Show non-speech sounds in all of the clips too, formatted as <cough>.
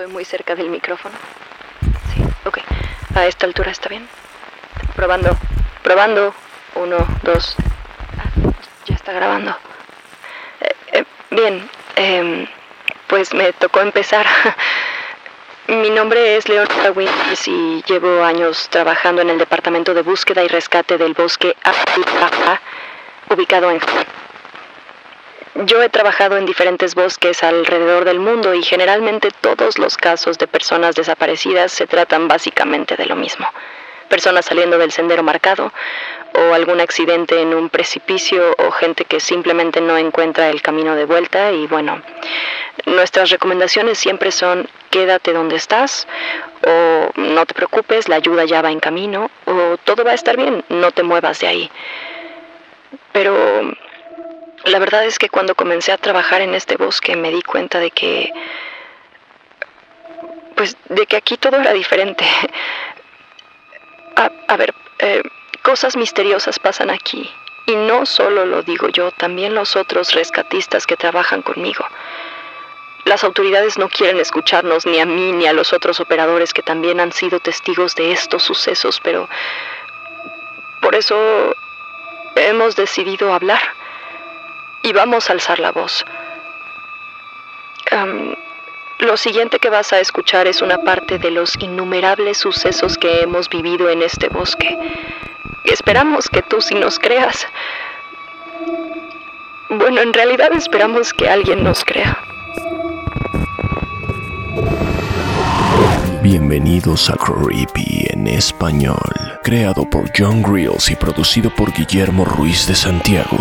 Estoy muy cerca del micrófono. Sí, ok. A esta altura está bien. Probando, probando. Uno, dos. Ah, ya está grabando. Eh, eh, bien, em, pues me tocó empezar. <laughs> Mi nombre es Leon Winters y llevo años trabajando en el Departamento de Búsqueda y Rescate del Bosque Africa, ubicado en. Yo he trabajado en diferentes bosques alrededor del mundo y generalmente todos los casos de personas desaparecidas se tratan básicamente de lo mismo. Personas saliendo del sendero marcado o algún accidente en un precipicio o gente que simplemente no encuentra el camino de vuelta y bueno, nuestras recomendaciones siempre son quédate donde estás o no te preocupes, la ayuda ya va en camino o todo va a estar bien, no te muevas de ahí. Pero la verdad es que cuando comencé a trabajar en este bosque me di cuenta de que pues de que aquí todo era diferente. <laughs> A, ver, eh, cosas misteriosas pasan aquí. Y no solo lo digo yo, también los otros rescatistas que trabajan conmigo. Las autoridades no quieren escucharnos ni a mí ni a los otros operadores que también han sido testigos de estos sucesos, pero por eso hemos decidido hablar y vamos a alzar la voz. Lo siguiente que vas a escuchar es una parte de los innumerables sucesos que hemos vivido en este bosque. Esperamos que tú sí nos creas. Bueno, en realidad esperamos que alguien nos crea. Bienvenidos a Creepy en español, creado por John Grills y producido por Guillermo Ruiz de Santiago.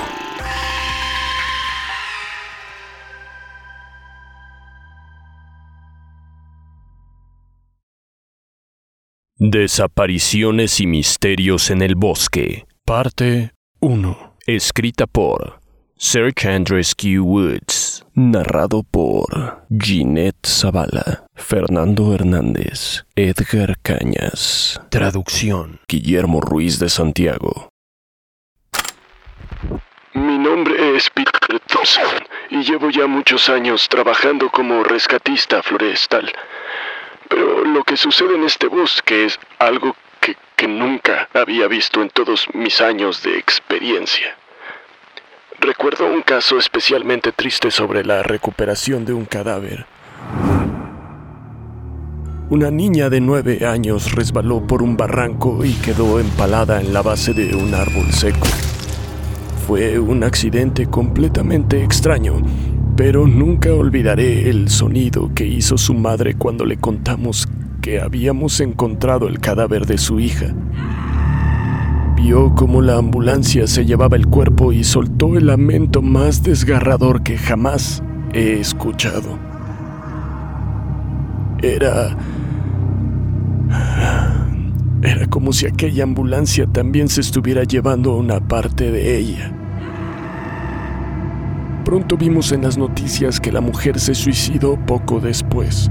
Desapariciones y misterios en el bosque. Parte 1. Escrita por Sir Andresque Woods. Narrado por Ginette Zavala, Fernando Hernández, Edgar Cañas. Traducción. Guillermo Ruiz de Santiago. Mi nombre es Peter Thompson y llevo ya muchos años trabajando como rescatista forestal. Pero lo que sucede en este bosque es algo que, que nunca había visto en todos mis años de experiencia. Recuerdo un caso especialmente triste sobre la recuperación de un cadáver. Una niña de nueve años resbaló por un barranco y quedó empalada en la base de un árbol seco. Fue un accidente completamente extraño, pero nunca olvidaré el sonido que hizo su madre cuando le contamos que habíamos encontrado el cadáver de su hija. Vio cómo la ambulancia se llevaba el cuerpo y soltó el lamento más desgarrador que jamás he escuchado. Era... Era como si aquella ambulancia también se estuviera llevando una parte de ella. Pronto vimos en las noticias que la mujer se suicidó poco después.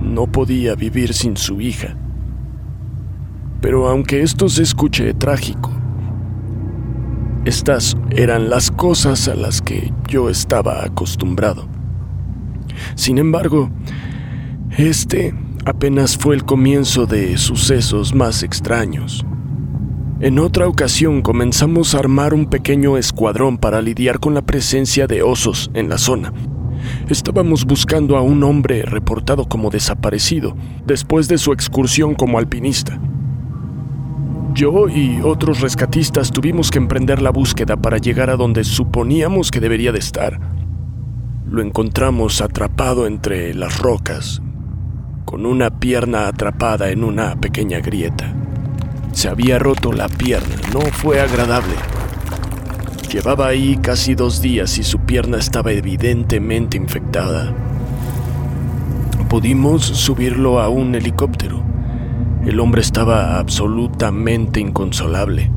No podía vivir sin su hija. Pero aunque esto se escuche trágico, estas eran las cosas a las que yo estaba acostumbrado. Sin embargo, este apenas fue el comienzo de sucesos más extraños. En otra ocasión comenzamos a armar un pequeño escuadrón para lidiar con la presencia de osos en la zona. Estábamos buscando a un hombre reportado como desaparecido después de su excursión como alpinista. Yo y otros rescatistas tuvimos que emprender la búsqueda para llegar a donde suponíamos que debería de estar. Lo encontramos atrapado entre las rocas, con una pierna atrapada en una pequeña grieta. Se había roto la pierna, no fue agradable. Llevaba ahí casi dos días y su pierna estaba evidentemente infectada. Pudimos subirlo a un helicóptero. El hombre estaba absolutamente inconsolable.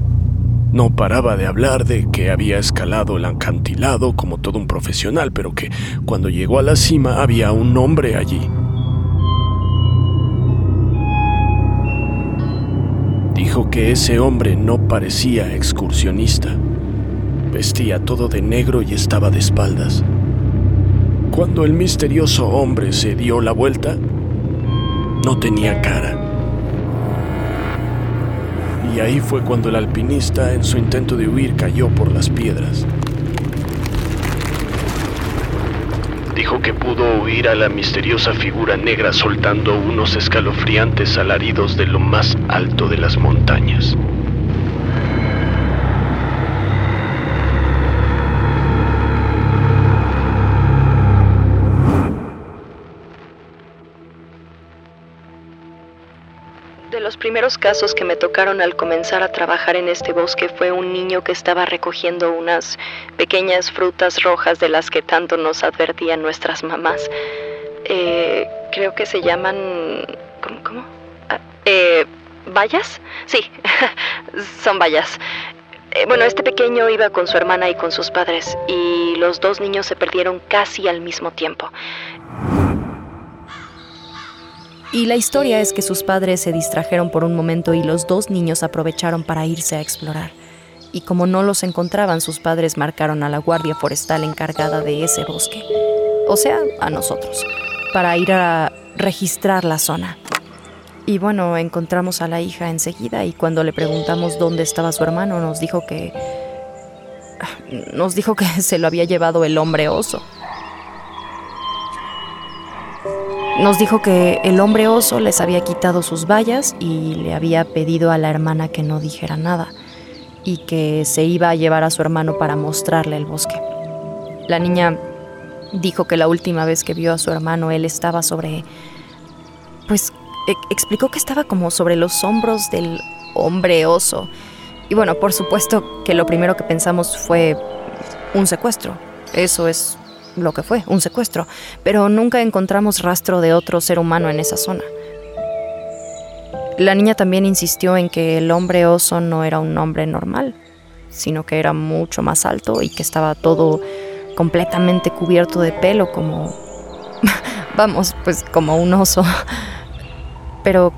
No paraba de hablar de que había escalado el acantilado como todo un profesional, pero que cuando llegó a la cima había un hombre allí. Que ese hombre no parecía excursionista. Vestía todo de negro y estaba de espaldas. Cuando el misterioso hombre se dio la vuelta, no tenía cara. Y ahí fue cuando el alpinista, en su intento de huir, cayó por las piedras. Dijo que pudo huir a la misteriosa figura negra soltando unos escalofriantes alaridos de lo más alto de las montañas. Primeros casos que me tocaron al comenzar a trabajar en este bosque fue un niño que estaba recogiendo unas pequeñas frutas rojas de las que tanto nos advertían nuestras mamás. Eh, creo que se llaman... ¿Cómo? cómo? Ah, eh, ¿Bayas? Sí, <laughs> son bayas. Eh, bueno, este pequeño iba con su hermana y con sus padres y los dos niños se perdieron casi al mismo tiempo. Y la historia es que sus padres se distrajeron por un momento y los dos niños aprovecharon para irse a explorar. Y como no los encontraban, sus padres marcaron a la guardia forestal encargada de ese bosque, o sea, a nosotros, para ir a registrar la zona. Y bueno, encontramos a la hija enseguida y cuando le preguntamos dónde estaba su hermano, nos dijo que... Nos dijo que se lo había llevado el hombre oso. Nos dijo que el hombre oso les había quitado sus vallas y le había pedido a la hermana que no dijera nada y que se iba a llevar a su hermano para mostrarle el bosque. La niña dijo que la última vez que vio a su hermano él estaba sobre... pues e explicó que estaba como sobre los hombros del hombre oso. Y bueno, por supuesto que lo primero que pensamos fue un secuestro. Eso es lo que fue, un secuestro, pero nunca encontramos rastro de otro ser humano en esa zona. La niña también insistió en que el hombre oso no era un hombre normal, sino que era mucho más alto y que estaba todo completamente cubierto de pelo como... <laughs> vamos, pues como un oso. Pero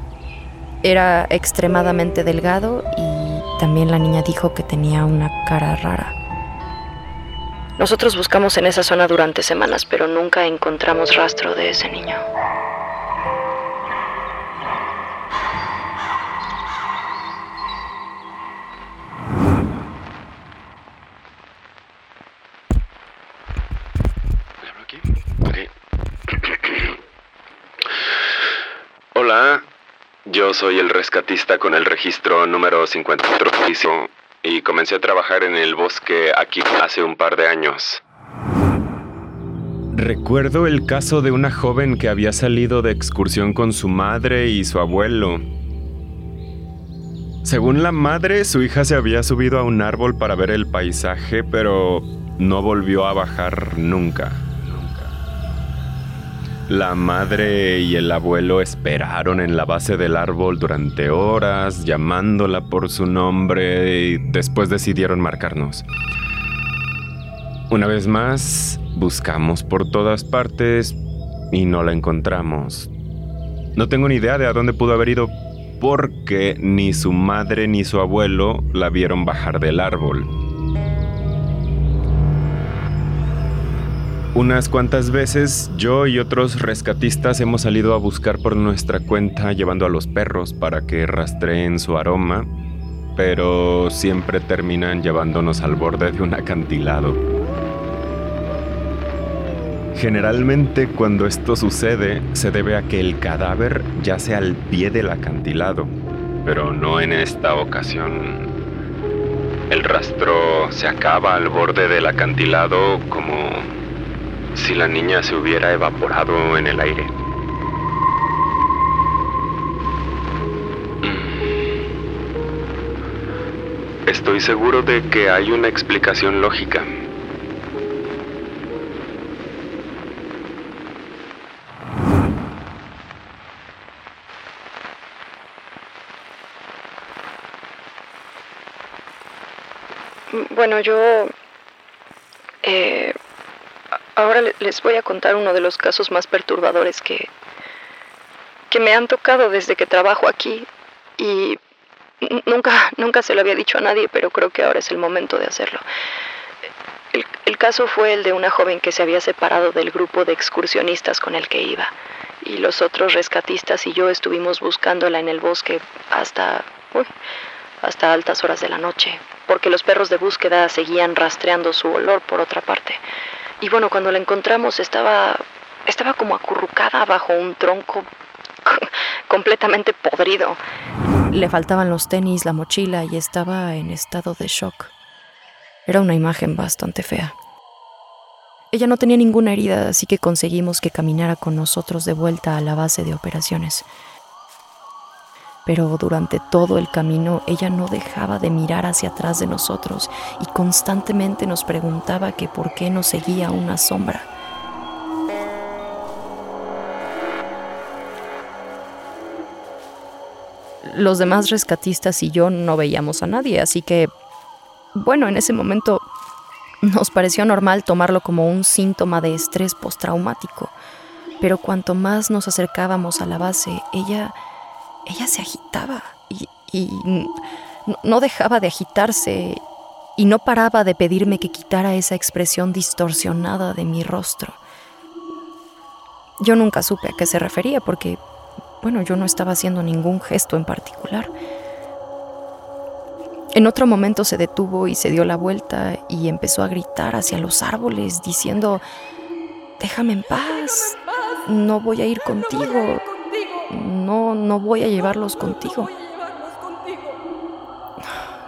era extremadamente delgado y también la niña dijo que tenía una cara rara. Nosotros buscamos en esa zona durante semanas, pero nunca encontramos rastro de ese niño. Hola, yo soy el rescatista con el registro número 54 y comencé a trabajar en el bosque aquí hace un par de años. Recuerdo el caso de una joven que había salido de excursión con su madre y su abuelo. Según la madre, su hija se había subido a un árbol para ver el paisaje, pero no volvió a bajar nunca. La madre y el abuelo esperaron en la base del árbol durante horas, llamándola por su nombre y después decidieron marcarnos. Una vez más, buscamos por todas partes y no la encontramos. No tengo ni idea de a dónde pudo haber ido porque ni su madre ni su abuelo la vieron bajar del árbol. Unas cuantas veces yo y otros rescatistas hemos salido a buscar por nuestra cuenta llevando a los perros para que rastreen su aroma, pero siempre terminan llevándonos al borde de un acantilado. Generalmente cuando esto sucede se debe a que el cadáver yace al pie del acantilado, pero no en esta ocasión. El rastro se acaba al borde del acantilado como si la niña se hubiera evaporado en el aire. Mm. Estoy seguro de que hay una explicación lógica. Bueno, yo Ahora les voy a contar uno de los casos más perturbadores que, que me han tocado desde que trabajo aquí y nunca, nunca se lo había dicho a nadie, pero creo que ahora es el momento de hacerlo. El, caso fue el de una joven que se había separado del grupo de excursionistas con el que iba y los otros rescatistas y yo estuvimos buscándola en el bosque hasta, hasta altas horas de la noche, porque los perros de búsqueda seguían rastreando su olor por otra parte. Y bueno, cuando la encontramos estaba estaba como acurrucada bajo un tronco <laughs> completamente podrido. Le faltaban los tenis, la mochila y estaba en estado de shock. Era una imagen bastante fea. Ella no tenía ninguna herida, así que conseguimos que caminara con nosotros de vuelta a la base de operaciones. Pero durante todo el camino ella no dejaba de mirar hacia atrás de nosotros y constantemente nos preguntaba que por qué nos seguía una sombra. Los demás rescatistas y yo no veíamos a nadie, así que, bueno, en ese momento nos pareció normal tomarlo como un síntoma de estrés postraumático, pero cuanto más nos acercábamos a la base, ella, ella se agitaba y, y no dejaba de agitarse y no paraba de pedirme que quitara esa expresión distorsionada de mi rostro. Yo nunca supe a qué se refería porque, bueno, yo no estaba haciendo ningún gesto en particular. En otro momento se detuvo y se dio la vuelta y empezó a gritar hacia los árboles diciendo, déjame en paz, no voy a ir contigo, no, no voy a llevarlos contigo.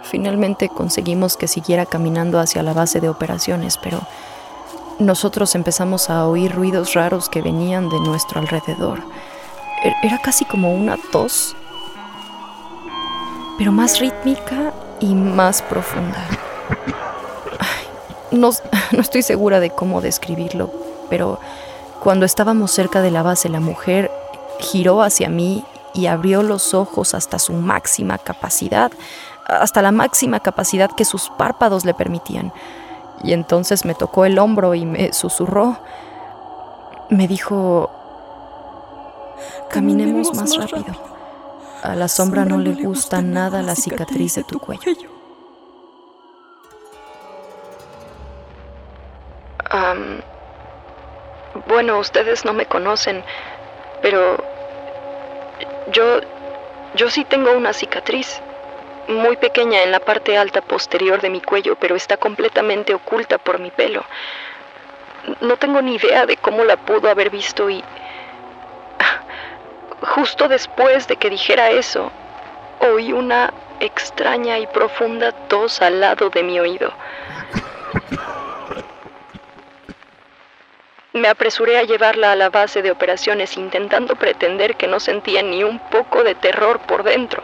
Finalmente conseguimos que siguiera caminando hacia la base de operaciones, pero nosotros empezamos a oír ruidos raros que venían de nuestro alrededor. E-, era casi como una tos, pero más rítmica y más profunda. no, <laughs> no estoy segura de cómo describirlo, pero cuando estábamos cerca de la base, la mujer giró hacia mí y abrió los ojos hasta su máxima capacidad, hasta la máxima capacidad que sus párpados le permitían. Y entonces me tocó el hombro y me susurró. Me dijo, caminemos, más, rápido. A la sombra, no, le gusta, nada la cicatriz de tu, cuello. bueno, ustedes no me conocen, pero yo, yo sí tengo una cicatriz, muy pequeña en la parte alta posterior de mi cuello, pero está completamente oculta por mi pelo. No tengo ni idea de cómo la pudo haber visto y <laughs> Justo después de que dijera eso, oí una extraña y profunda tos al lado de mi oído. <laughs> Me apresuré a llevarla a la base de operaciones intentando pretender que no sentía ni un poco de terror por dentro.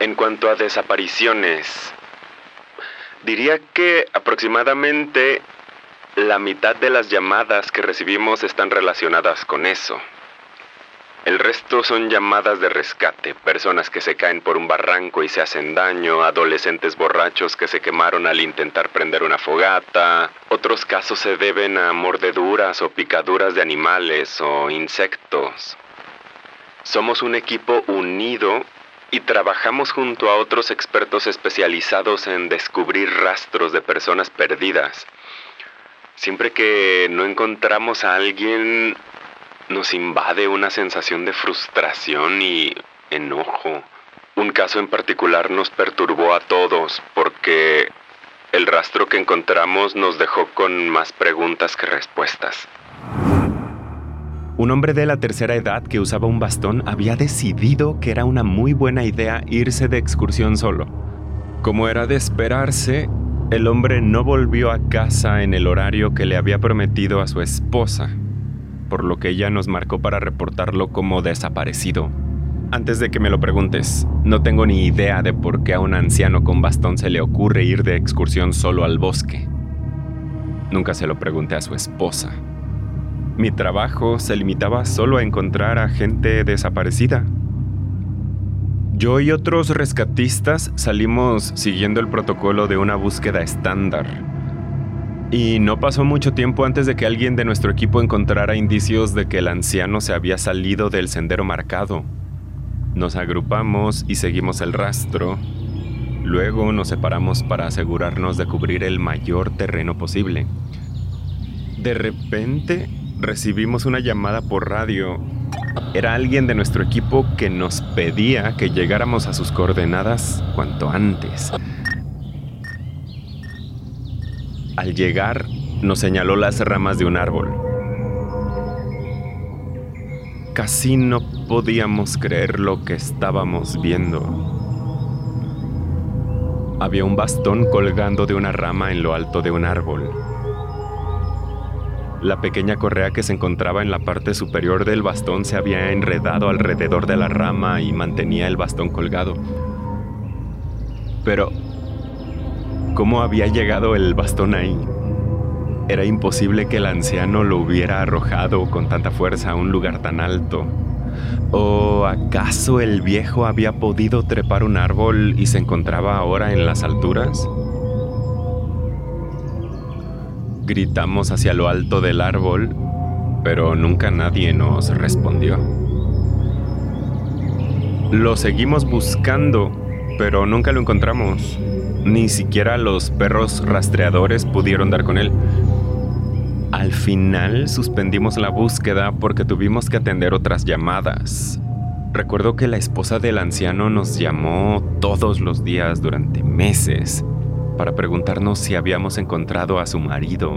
En cuanto a desapariciones, diría que aproximadamente la mitad de las llamadas que recibimos están relacionadas con eso. El resto son llamadas de rescate, personas que se caen por un barranco y se hacen daño, adolescentes borrachos que se quemaron al intentar prender una fogata. Otros casos se deben a mordeduras o picaduras de animales o insectos. Somos un equipo unido y trabajamos junto a otros expertos especializados en descubrir rastros de personas perdidas. Siempre que no encontramos a alguien, nos invade una sensación de frustración y enojo. Un caso en particular nos perturbó a todos porque el rastro que encontramos nos dejó con más preguntas que respuestas. Un hombre de la tercera edad que usaba un bastón había decidido que era una muy buena idea irse de excursión solo. Como era de esperarse, el hombre no volvió a casa en el horario que le había prometido a su esposa, por lo que ella nos marcó para reportarlo como desaparecido. Antes de que me lo preguntes, no tengo ni idea de por qué a un anciano con bastón se le ocurre ir de excursión solo al bosque. Nunca se lo pregunté a su esposa. Mi trabajo se limitaba solo a encontrar a gente desaparecida. Yo y otros rescatistas salimos siguiendo el protocolo de una búsqueda estándar. Y no pasó mucho tiempo antes de que alguien de nuestro equipo encontrara indicios de que el anciano se había salido del sendero marcado. Nos agrupamos y seguimos el rastro. Luego nos separamos para asegurarnos de cubrir el mayor terreno posible. De repente recibimos una llamada por radio era alguien de nuestro equipo que nos pedía que llegáramos a sus coordenadas cuanto antes. Al llegar, nos señaló las ramas de un árbol. Casi no podíamos creer lo que estábamos viendo. Había un bastón colgando de una rama en lo alto de un árbol. La pequeña correa que se encontraba en la parte superior del bastón se había enredado alrededor de la rama y mantenía el bastón colgado. Pero, ¿cómo había llegado el bastón ahí? Era imposible que el anciano lo hubiera arrojado con tanta fuerza a un lugar tan alto. ¿O acaso el viejo había podido trepar un árbol y se encontraba ahora en las alturas? Gritamos hacia lo alto del árbol, pero nunca nadie nos respondió. Lo seguimos buscando, pero nunca lo encontramos. Ni siquiera los perros rastreadores pudieron dar con él. Al final suspendimos la búsqueda porque tuvimos que atender otras llamadas. Recuerdo que la esposa del anciano nos llamó todos los días durante meses para preguntarnos si habíamos encontrado a su marido.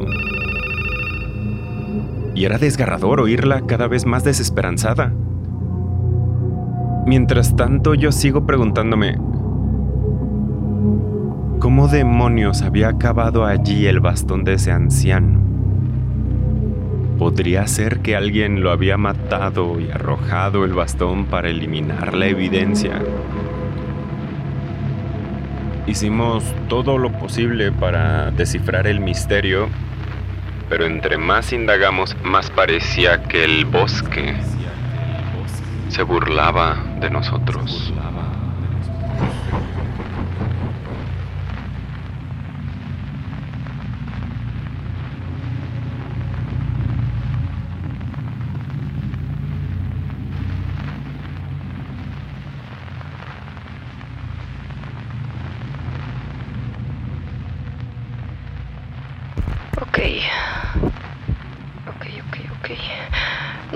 Y era desgarrador oírla cada vez más desesperanzada. Mientras tanto yo sigo preguntándome, ¿cómo demonios había acabado allí el bastón de ese anciano? ¿Podría ser que alguien lo había matado y arrojado el bastón para eliminar la evidencia? Hicimos todo lo posible para descifrar el misterio, pero entre más indagamos, más parecía que el bosque se burlaba de nosotros.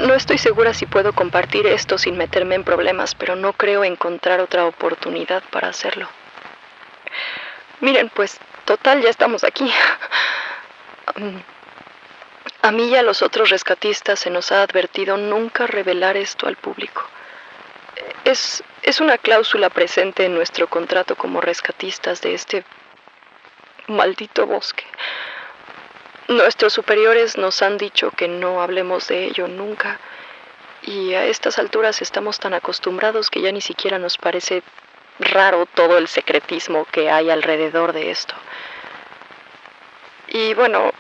No estoy segura si puedo compartir esto sin meterme en problemas, pero no creo encontrar otra oportunidad para hacerlo. Miren, pues, total, ya estamos aquí. A mí y a los otros rescatistas se nos ha advertido nunca revelar esto al público. Es, es una cláusula presente en nuestro contrato como rescatistas de este maldito bosque. Nuestros superiores nos han dicho que no hablemos de ello nunca. Y a estas alturas estamos tan acostumbrados que ya ni siquiera nos parece raro todo el secretismo que hay alrededor de esto. Y bueno,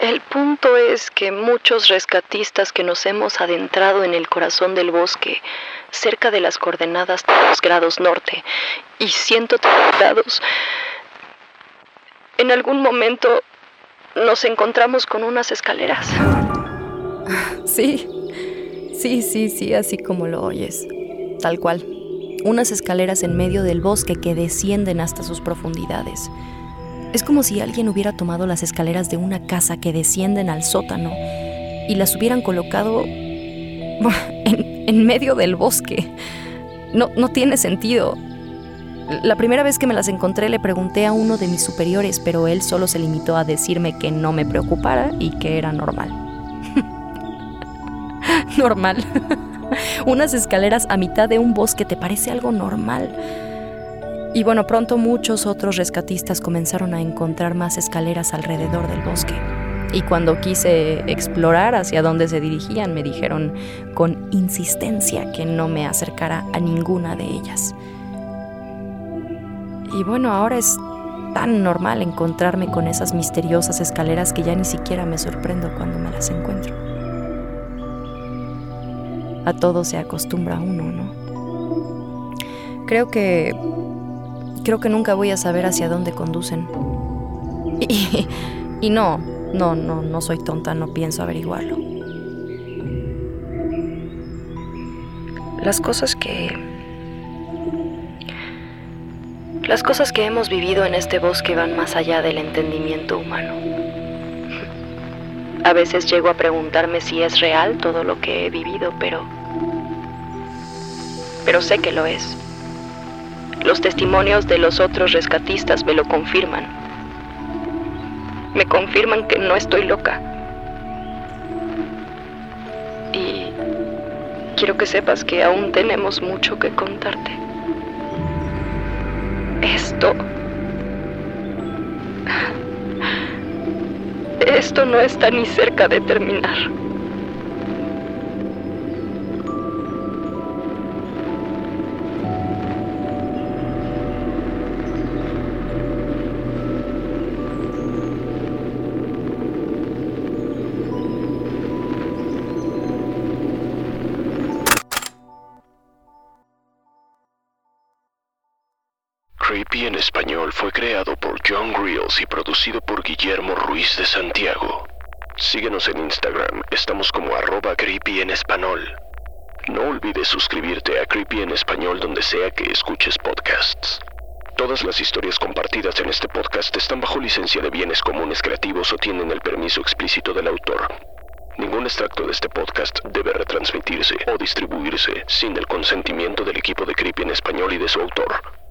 el punto es que muchos rescatistas que nos hemos adentrado en el corazón del bosque, cerca de las coordenadas 3 grados norte y 103 grados, en algún momento nos encontramos con unas escaleras. Sí, sí, sí, sí, así como lo oyes. Tal cual. Unas escaleras en medio del bosque que descienden hasta sus profundidades. Es como si alguien hubiera tomado las escaleras de una casa que descienden al sótano y las hubieran colocado en, medio del bosque. No, no tiene sentido. La primera vez que me las encontré le pregunté a uno de mis superiores, pero él solo se limitó a decirme que no me preocupara y que era normal. <laughs> normal. <laughs> Unas escaleras a mitad de un bosque te parece algo normal. Y bueno, pronto muchos otros rescatistas comenzaron a encontrar más escaleras alrededor del bosque. Y cuando quise explorar hacia dónde se dirigían, me dijeron con insistencia que no me acercara a ninguna de ellas. Y bueno, ahora es tan normal encontrarme con esas misteriosas escaleras que ya ni siquiera me sorprendo cuando me las encuentro. A todo se acostumbra uno, ¿no? Creo que creo que nunca voy a saber hacia dónde conducen. <laughs> Y, y no, no, no, no soy tonta, no pienso averiguarlo. Las cosas que... Las cosas que hemos vivido en este bosque van más allá del entendimiento humano. A veces llego a preguntarme si es real todo lo que he vivido, pero... Pero sé que lo es. Los testimonios de los otros rescatistas me lo confirman. Me confirman que no estoy loca. Y quiero que sepas que aún tenemos mucho que contarte. Esto... Esto no está ni cerca de terminar. Creepy en español fue creado por John Grills y producido por Guillermo Ruiz de Santiago. Síguenos en Instagram, estamos como arroba creepy en español. No olvides suscribirte a Creepy en español donde sea que escuches podcasts. Todas las historias compartidas en este podcast están bajo licencia de bienes comunes creativos o tienen el permiso explícito del autor. Ningún extracto de este podcast debe retransmitirse o distribuirse sin el consentimiento del equipo de Creepy en español y de su autor.